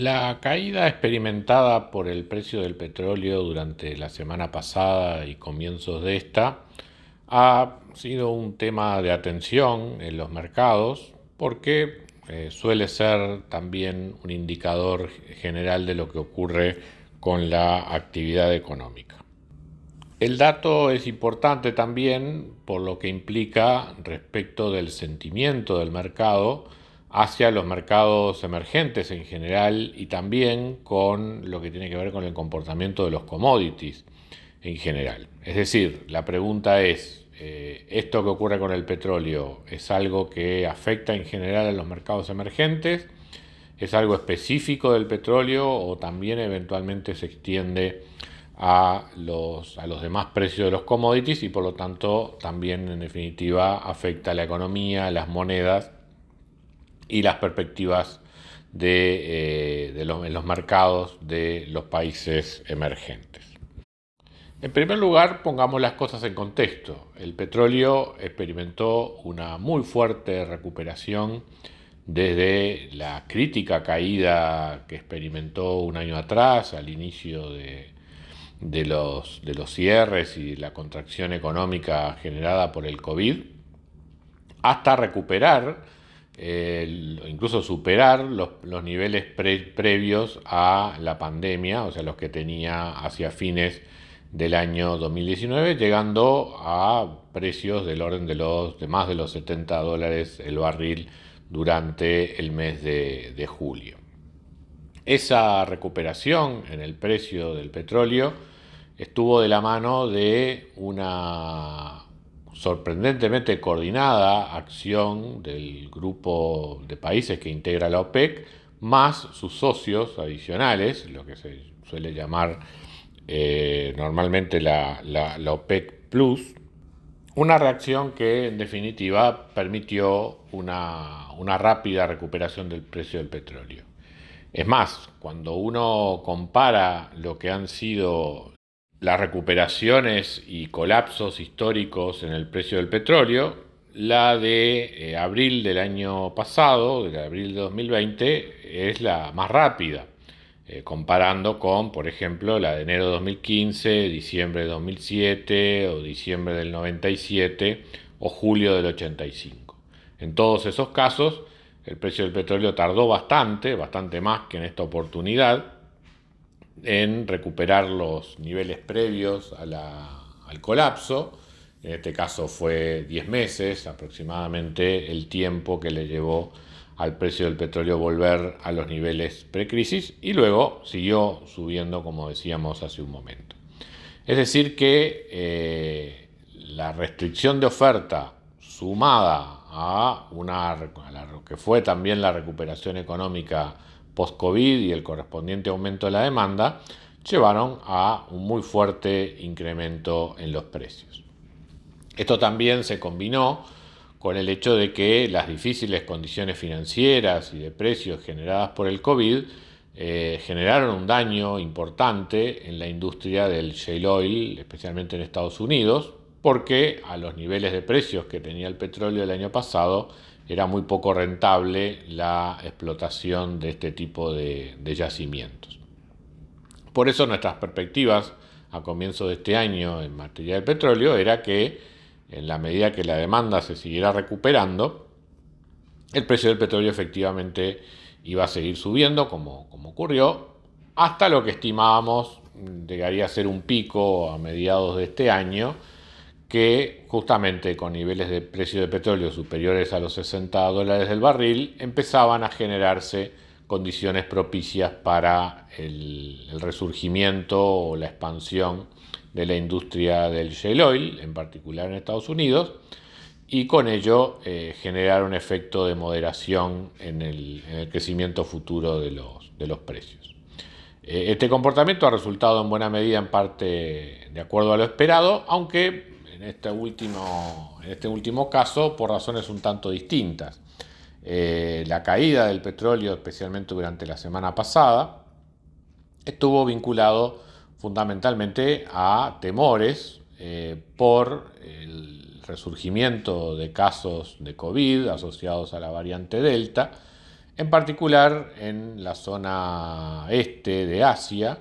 La caída experimentada por el precio del petróleo durante la semana pasada y comienzos de esta ha sido un tema de atención en los mercados porque eh, suele ser también un indicador general de lo que ocurre con la actividad económica. El dato es importante también por lo que implica respecto del sentimiento del mercado hacia los mercados emergentes en general y también con lo que tiene que ver con el comportamiento de los commodities en general. Es decir, la pregunta es, eh, ¿esto que ocurre con el petróleo es algo que afecta en general a los mercados emergentes? ¿Es algo específico del petróleo o también eventualmente se extiende a los, a los demás precios de los commodities y por lo tanto también en definitiva afecta a la economía, las monedas y las perspectivas de, eh, los, en los mercados de los países emergentes. En primer lugar, pongamos las cosas en contexto. El petróleo experimentó una muy fuerte recuperación desde la crítica caída que experimentó un año atrás, al inicio de, de, de los cierres y la contracción económica generada por el COVID, hasta recuperar incluso superar los, niveles previos a la pandemia, o sea, los que tenía hacia fines del año 2019, llegando a precios del orden de, los, de más de los 70 dólares el barril durante el mes de julio. Esa recuperación en el precio del petróleo estuvo de la mano de una sorprendentemente coordinada acción del grupo de países que integra la OPEC, más sus socios adicionales, lo que se suele llamar eh, normalmente la, OPEC Plus, una reacción que en definitiva permitió una, una rápida recuperación del precio del petróleo. Es más, cuando uno compara lo que han sido las recuperaciones y colapsos históricos en el precio del petróleo, la de eh, abril del año pasado, de abril de 2020, es la más rápida, eh, comparando con, por ejemplo, la de enero de 2015, diciembre de 2007 o diciembre del 97 o julio del 85. En todos esos casos, el precio del petróleo tardó bastante, bastante más que en esta oportunidad, en recuperar los niveles previos al colapso. En este caso fue 10 meses aproximadamente el tiempo que le llevó al precio del petróleo volver a los niveles precrisis y luego siguió subiendo como decíamos hace un momento. Es decir que eh, la restricción de oferta sumada a, una, a que fue también la recuperación económica post-COVID y el correspondiente aumento de la demanda llevaron a un muy fuerte incremento en los precios. Esto también se combinó con el hecho de que las difíciles condiciones financieras y de precios generadas por el COVID eh, generaron un daño importante en la industria del shale oil, especialmente en Estados Unidos, porque a los niveles de precios que tenía el petróleo el año pasado, era muy poco rentable la explotación de este tipo de, yacimientos. Por eso nuestras perspectivas a comienzo de este año en materia del petróleo era que en la medida que la demanda se siguiera recuperando, el precio del petróleo efectivamente iba a seguir subiendo como, como ocurrió, hasta lo que estimábamos llegaría a ser un pico a mediados de este año, que justamente con niveles de precio de petróleo superiores a los 60 dólares del barril empezaban a generarse condiciones propicias para el, resurgimiento o la expansión de la industria del shale oil, en particular en Estados Unidos, y con ello eh, generar un efecto de moderación en el, crecimiento futuro de los, precios. Eh, este comportamiento ha resultado en buena medida en parte de acuerdo a lo esperado, aunque en este último, en este último caso por razones un tanto distintas. Eh, la caída del petróleo, especialmente durante la semana pasada, estuvo vinculado fundamentalmente a temores por el resurgimiento de casos de COVID asociados a la variante Delta, en particular en la zona este de Asia,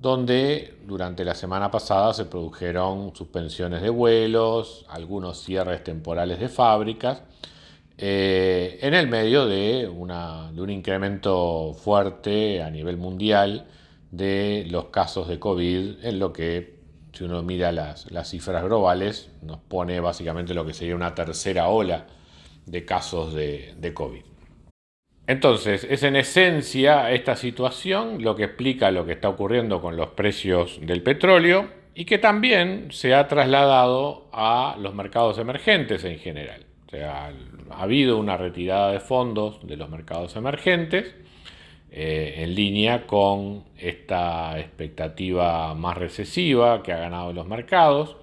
donde durante la semana pasada se produjeron suspensiones de vuelos, algunos cierres temporales de fábricas, eh, en el medio de, de un incremento fuerte a nivel mundial de los casos de COVID, en lo que si uno mira las, cifras globales, nos pone básicamente lo que sería una tercera ola de casos de COVID. Entonces, es en esencia esta situación lo que explica lo que está ocurriendo con los precios del petróleo y que también se ha trasladado a los mercados emergentes en general. O sea, ha habido una retirada de fondos de los mercados emergentes eh, en línea con esta expectativa más recesiva que ha ganado los mercados.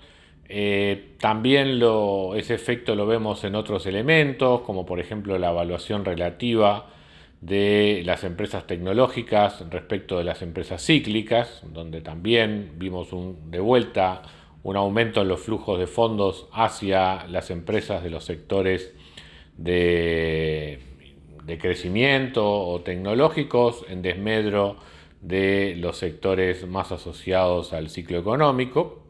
Eh, también ese efecto lo vemos en otros elementos, como por ejemplo la evaluación relativa de las empresas tecnológicas respecto de las empresas cíclicas, donde también vimos de vuelta un aumento en los flujos de fondos hacia las empresas de los sectores de crecimiento o tecnológicos en desmedro de los sectores más asociados al ciclo económico.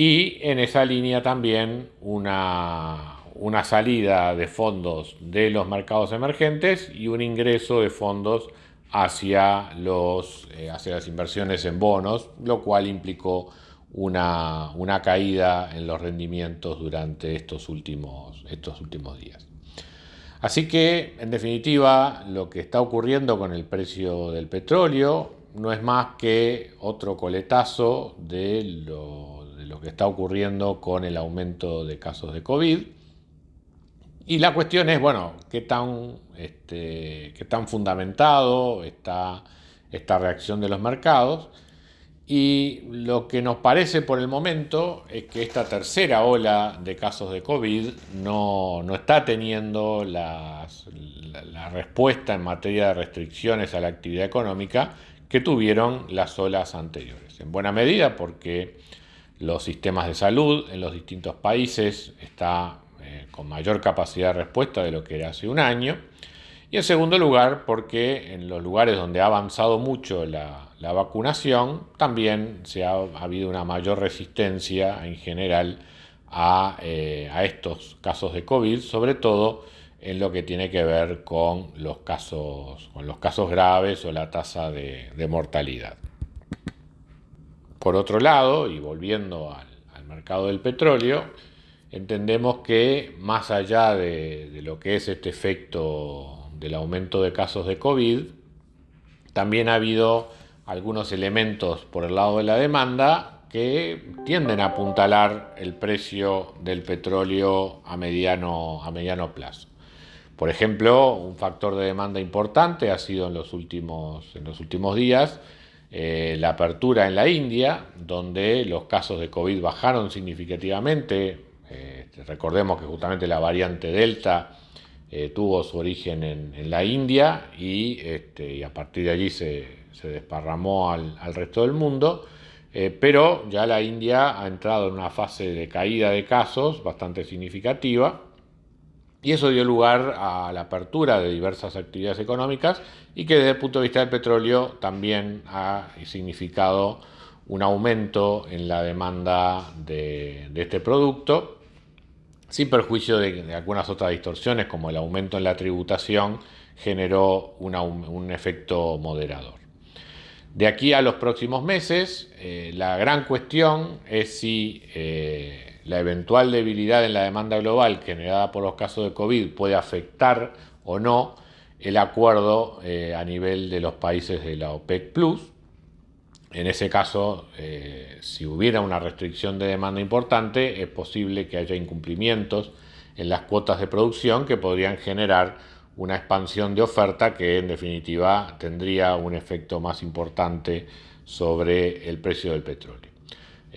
Y en esa línea también una, una salida de fondos de los mercados emergentes y un ingreso de fondos hacia, los, eh, hacia las inversiones en bonos, lo cual implicó una, una, caída en los rendimientos durante estos últimos, estos últimos días. Así que, en definitiva, lo que está ocurriendo con el precio del petróleo no es más que otro coletazo de lo, que está ocurriendo con el aumento de casos de COVID. Y la cuestión es, bueno, qué tan, este, qué tan fundamentado está esta reacción de los mercados y lo que nos parece por el momento es que esta tercera ola de casos de COVID no, está teniendo la, respuesta en materia de restricciones a la actividad económica que tuvieron las olas anteriores. En buena medida porque los sistemas de salud en los distintos países están eh, con mayor capacidad de respuesta de lo que era hace un año. Y en segundo lugar porque en los lugares donde ha avanzado mucho la, la vacunación, también se ha, habido una mayor resistencia en general eh, a, estos casos de COVID, sobre todo en lo que tiene que ver con los casos, con los casos graves o la tasa de, mortalidad. Por otro lado, y volviendo al, mercado del petróleo, entendemos que más allá de, lo que es este efecto del aumento de casos de COVID, también ha habido algunos elementos por el lado de la demanda que tienden a apuntalar el precio del petróleo a mediano, a mediano plazo. Por ejemplo, un factor de demanda importante ha sido en los últimos, en los últimos días eh, la apertura en la India, donde los casos de COVID bajaron significativamente. Eh, recordemos que justamente la variante Delta eh, tuvo su origen en, la India y, este, y, a partir de allí se, se desparramó al, resto del mundo, pero ya la India ha entrado en una fase de caída de casos bastante significativa y eso dio lugar a la apertura de diversas actividades económicas y que desde el punto de vista del petróleo también ha significado un aumento en la demanda de, este producto, sin perjuicio de, algunas otras distorsiones como el aumento en la tributación generó un efecto moderador. De aquí a los próximos meses, eh, la gran cuestión es si eh, la eventual debilidad en la demanda global generada por los casos de COVID puede afectar o no el acuerdo eh, a nivel de los países de la OPEC Plus, En ese caso, eh, si hubiera una restricción de demanda importante, es posible que haya incumplimientos en las cuotas de producción que podrían generar una expansión de oferta que en definitiva tendría un efecto más importante sobre el precio del petróleo.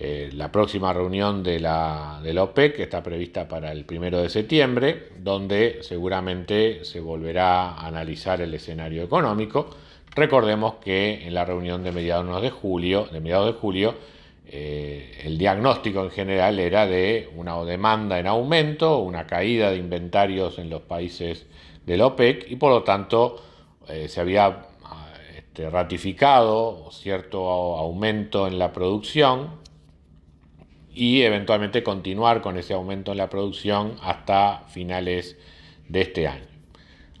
Eh, la próxima reunión de la, de la OPEC está prevista para el primero de septiembre, donde seguramente se volverá a analizar el escenario económico. Recordemos que en la reunión de mediados de julio, de mediados de julio eh, el diagnóstico en general era de una demanda en aumento, una caída de inventarios en los países del OPEC y por lo tanto eh, se había este, ratificado cierto aumento en la producción y eventualmente continuar con ese aumento en la producción hasta finales de este año.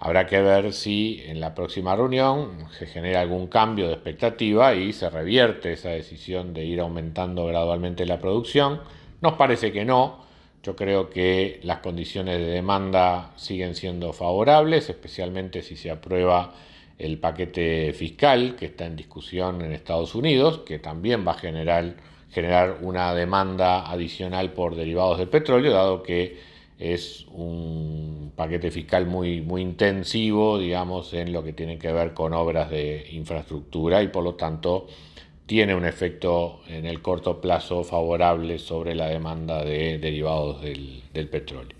Habrá que ver si en la próxima reunión se genera algún cambio de expectativa y se revierte esa decisión de ir aumentando gradualmente la producción. Nos parece que no. Yo creo que las condiciones de demanda siguen siendo favorables, especialmente si se aprueba el paquete fiscal que está en discusión en Estados Unidos, que también va a generar, generar una demanda adicional por derivados del petróleo, dado que es un paquete fiscal muy, muy intensivo, digamos, en lo que tiene que ver con obras de infraestructura y por lo tanto tiene un efecto en el corto plazo favorable sobre la demanda de derivados del, petróleo.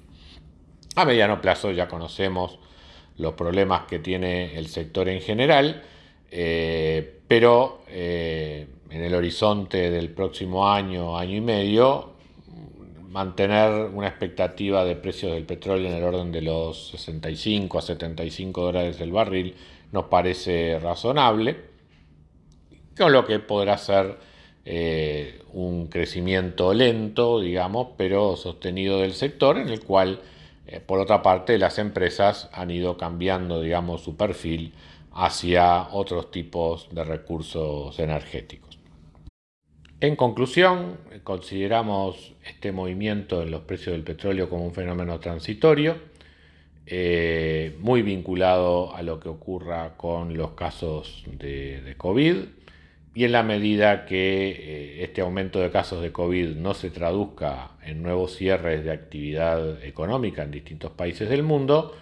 A mediano plazo ya conocemos los problemas que tiene el sector en general, eh, pero eh, en el horizonte del próximo año, año y medio, mantener una expectativa de precios del petróleo en el orden de los 65 a 75 dólares el barril nos parece razonable, con lo que podrá ser eh, un crecimiento lento, digamos, pero sostenido del sector, en el cual, eh, por otra parte, las empresas han ido cambiando, digamos, su perfil hacia otros tipos de recursos energéticos. En conclusión, consideramos este movimiento en los precios del petróleo como un fenómeno transitorio, eh, muy vinculado a lo que ocurra con los casos de, COVID. Y en la medida que eh, este aumento de casos de COVID no se traduzca en nuevos cierres de actividad económica en distintos países del mundo,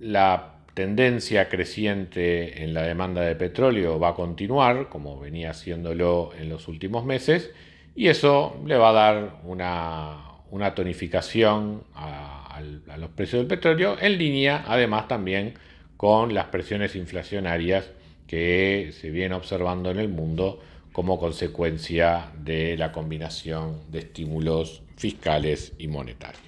la tendencia creciente en la demanda de petróleo va a continuar, como venía haciéndolo en los últimos meses, y eso le va a dar una, tonificación a, los precios del petróleo, en línea además también con las presiones inflacionarias que se vienen observando en el mundo como consecuencia de la combinación de estímulos fiscales y monetarios.